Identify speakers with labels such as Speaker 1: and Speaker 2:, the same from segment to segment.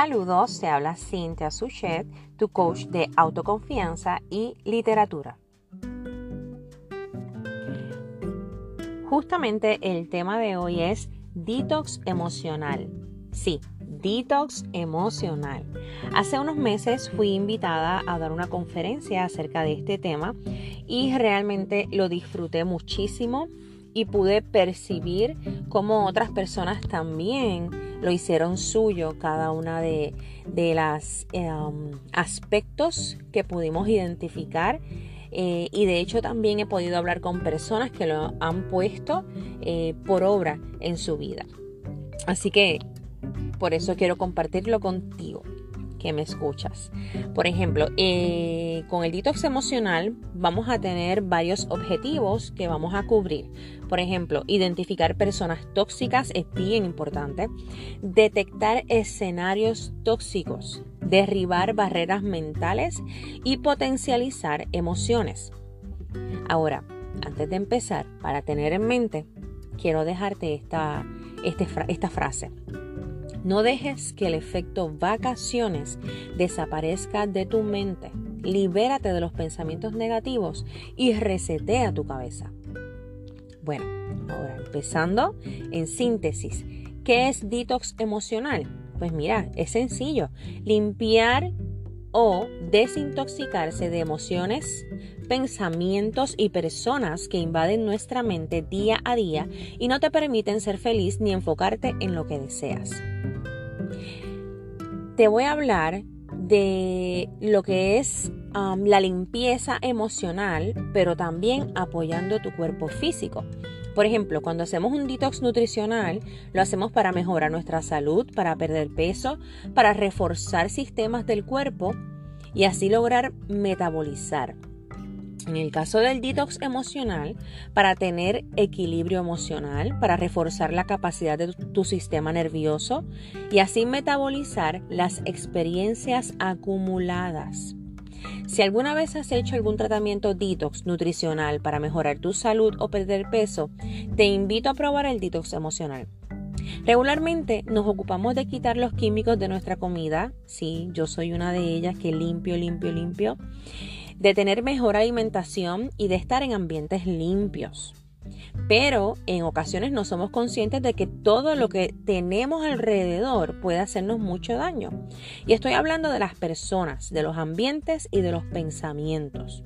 Speaker 1: Saludos, te habla Cintia Suchet, tu coach de autoconfianza y literatura. Justamente el tema de hoy es detox emocional. Sí, detox emocional. Hace unos meses fui invitada a dar una conferencia acerca de este tema y realmente lo disfruté muchísimo y pude percibir cómo otras personas también lo hicieron suyo, cada una de, de los em, aspectos que pudimos identificar. Eh, y de hecho también he podido hablar con personas que lo han puesto eh, por obra en su vida. Así que por eso quiero compartirlo contigo que me escuchas. Por ejemplo, eh, con el detox emocional vamos a tener varios objetivos que vamos a cubrir. Por ejemplo, identificar personas tóxicas es bien importante. Detectar escenarios tóxicos. Derribar barreras mentales y potencializar emociones. Ahora, antes de empezar, para tener en mente, quiero dejarte esta, este esta frase. No dejes que el efecto vacaciones desaparezca de tu mente. Libérate de los pensamientos negativos y resetea tu cabeza. Bueno, ahora empezando en síntesis. ¿Qué es detox emocional? Pues mira, es sencillo. Limpiar o desintoxicarse de emociones, pensamientos y personas que invaden nuestra mente día a día y no te permiten ser feliz ni enfocarte en lo que deseas te voy a hablar de lo que es la limpieza emocional, pero también apoyando tu cuerpo físico. Por ejemplo, cuando hacemos un detox nutricional, lo hacemos para mejorar nuestra salud, para perder peso, para reforzar sistemas del cuerpo y así lograr metabolizar. En el caso del detox emocional, para tener equilibrio emocional, para reforzar la capacidad de tu sistema nervioso y así metabolizar las experiencias acumuladas. Si alguna vez has hecho algún tratamiento detox nutricional para mejorar tu salud o perder peso, te invito a probar el detox emocional. Regularmente nos ocupamos de quitar los químicos de nuestra comida. Sí, yo soy una de ellas que limpio, limpio, limpio de tener mejor alimentación y de estar en ambientes limpios. Pero en ocasiones no somos conscientes de que todo lo que tenemos alrededor puede hacernos mucho daño. Y estoy hablando de las personas, de los ambientes y de los pensamientos.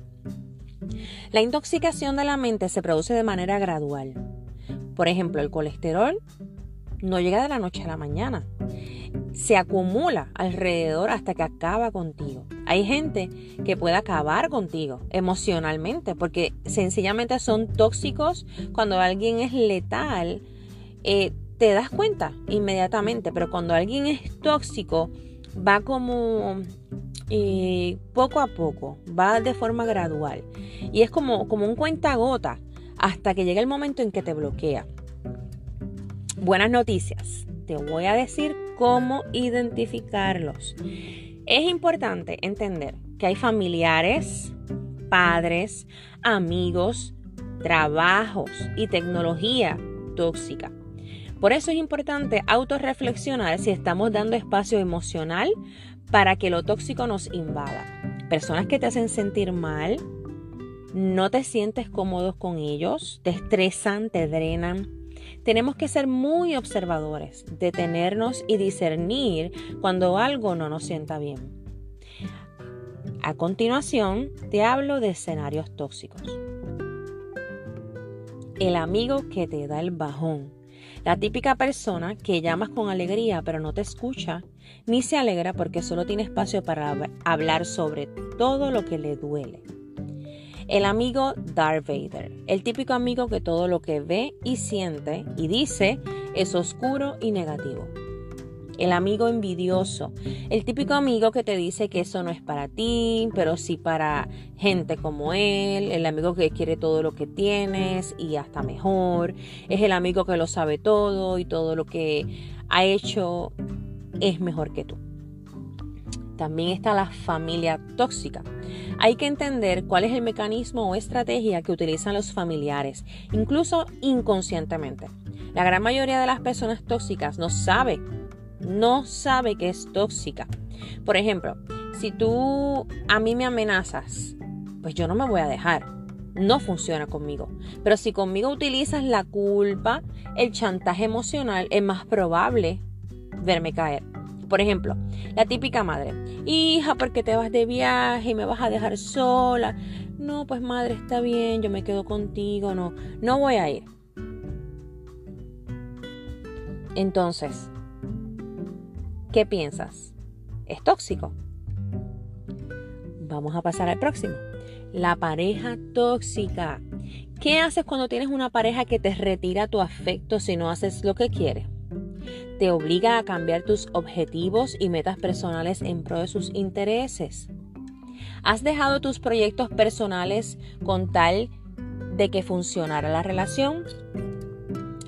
Speaker 1: La intoxicación de la mente se produce de manera gradual. Por ejemplo, el colesterol no llega de la noche a la mañana se acumula alrededor hasta que acaba contigo. Hay gente que puede acabar contigo emocionalmente porque sencillamente son tóxicos. Cuando alguien es letal, eh, te das cuenta inmediatamente, pero cuando alguien es tóxico, va como eh, poco a poco, va de forma gradual. Y es como, como un cuentagota hasta que llega el momento en que te bloquea. Buenas noticias te voy a decir cómo identificarlos. Es importante entender que hay familiares, padres, amigos, trabajos y tecnología tóxica. Por eso es importante autorreflexionar si estamos dando espacio emocional para que lo tóxico nos invada. Personas que te hacen sentir mal, no te sientes cómodos con ellos, te estresan, te drenan, tenemos que ser muy observadores, detenernos y discernir cuando algo no nos sienta bien. A continuación, te hablo de escenarios tóxicos. El amigo que te da el bajón. La típica persona que llamas con alegría pero no te escucha ni se alegra porque solo tiene espacio para hablar sobre todo lo que le duele. El amigo Darth Vader, el típico amigo que todo lo que ve y siente y dice es oscuro y negativo. El amigo envidioso, el típico amigo que te dice que eso no es para ti, pero sí para gente como él, el amigo que quiere todo lo que tienes y hasta mejor, es el amigo que lo sabe todo y todo lo que ha hecho es mejor que tú. También está la familia tóxica. Hay que entender cuál es el mecanismo o estrategia que utilizan los familiares, incluso inconscientemente. La gran mayoría de las personas tóxicas no sabe no sabe que es tóxica. Por ejemplo, si tú a mí me amenazas, pues yo no me voy a dejar. No funciona conmigo. Pero si conmigo utilizas la culpa, el chantaje emocional, es más probable verme caer. Por ejemplo, la típica madre, hija, ¿por qué te vas de viaje y me vas a dejar sola? No, pues madre, está bien, yo me quedo contigo, no, no voy a ir. Entonces, ¿qué piensas? ¿Es tóxico? Vamos a pasar al próximo. La pareja tóxica. ¿Qué haces cuando tienes una pareja que te retira tu afecto si no haces lo que quiere? Te obliga a cambiar tus objetivos y metas personales en pro de sus intereses. ¿Has dejado tus proyectos personales con tal de que funcionara la relación?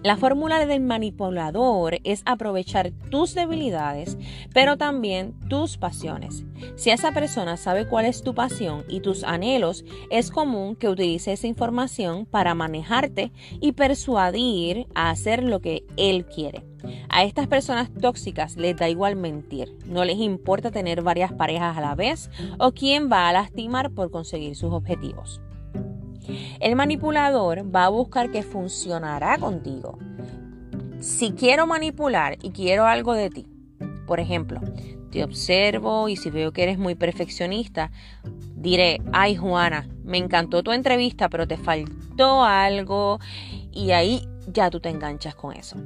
Speaker 1: La fórmula del manipulador es aprovechar tus debilidades, pero también tus pasiones. Si esa persona sabe cuál es tu pasión y tus anhelos, es común que utilice esa información para manejarte y persuadir a hacer lo que él quiere. A estas personas tóxicas les da igual mentir, no les importa tener varias parejas a la vez o quién va a lastimar por conseguir sus objetivos. El manipulador va a buscar que funcionará contigo. Si quiero manipular y quiero algo de ti, por ejemplo, te observo y si veo que eres muy perfeccionista, diré, ay Juana, me encantó tu entrevista, pero te faltó algo y ahí ya tú te enganchas con eso.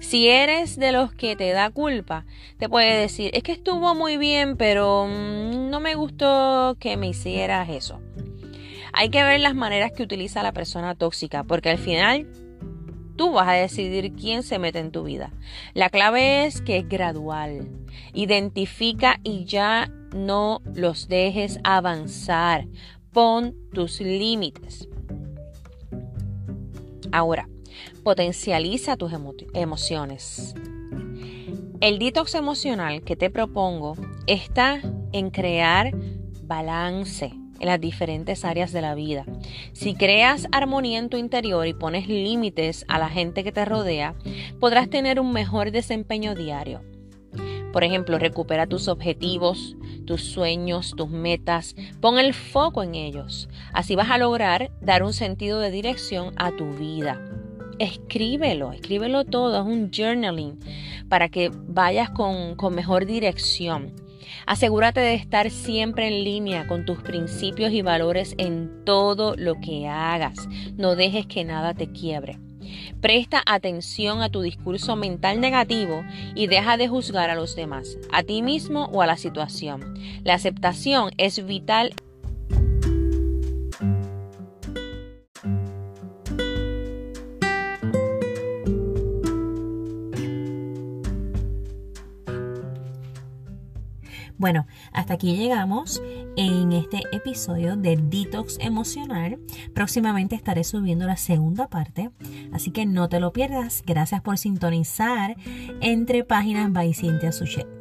Speaker 1: Si eres de los que te da culpa, te puede decir, es que estuvo muy bien, pero mm, no me gustó que me hicieras eso. Hay que ver las maneras que utiliza la persona tóxica, porque al final tú vas a decidir quién se mete en tu vida. La clave es que es gradual. Identifica y ya no los dejes avanzar. Pon tus límites. Ahora, potencializa tus emociones. El detox emocional que te propongo está en crear balance en las diferentes áreas de la vida. Si creas armonía en tu interior y pones límites a la gente que te rodea, podrás tener un mejor desempeño diario. Por ejemplo, recupera tus objetivos, tus sueños, tus metas, pon el foco en ellos. Así vas a lograr dar un sentido de dirección a tu vida. Escríbelo, escríbelo todo, es un journaling para que vayas con, con mejor dirección. Asegúrate de estar siempre en línea con tus principios y valores en todo lo que hagas. No dejes que nada te quiebre. Presta atención a tu discurso mental negativo y deja de juzgar a los demás, a ti mismo o a la situación. La aceptación es vital Bueno, hasta aquí llegamos en este episodio de Detox Emocional. Próximamente estaré subiendo la segunda parte, así que no te lo pierdas. Gracias por sintonizar entre páginas by Cynthia Suchet.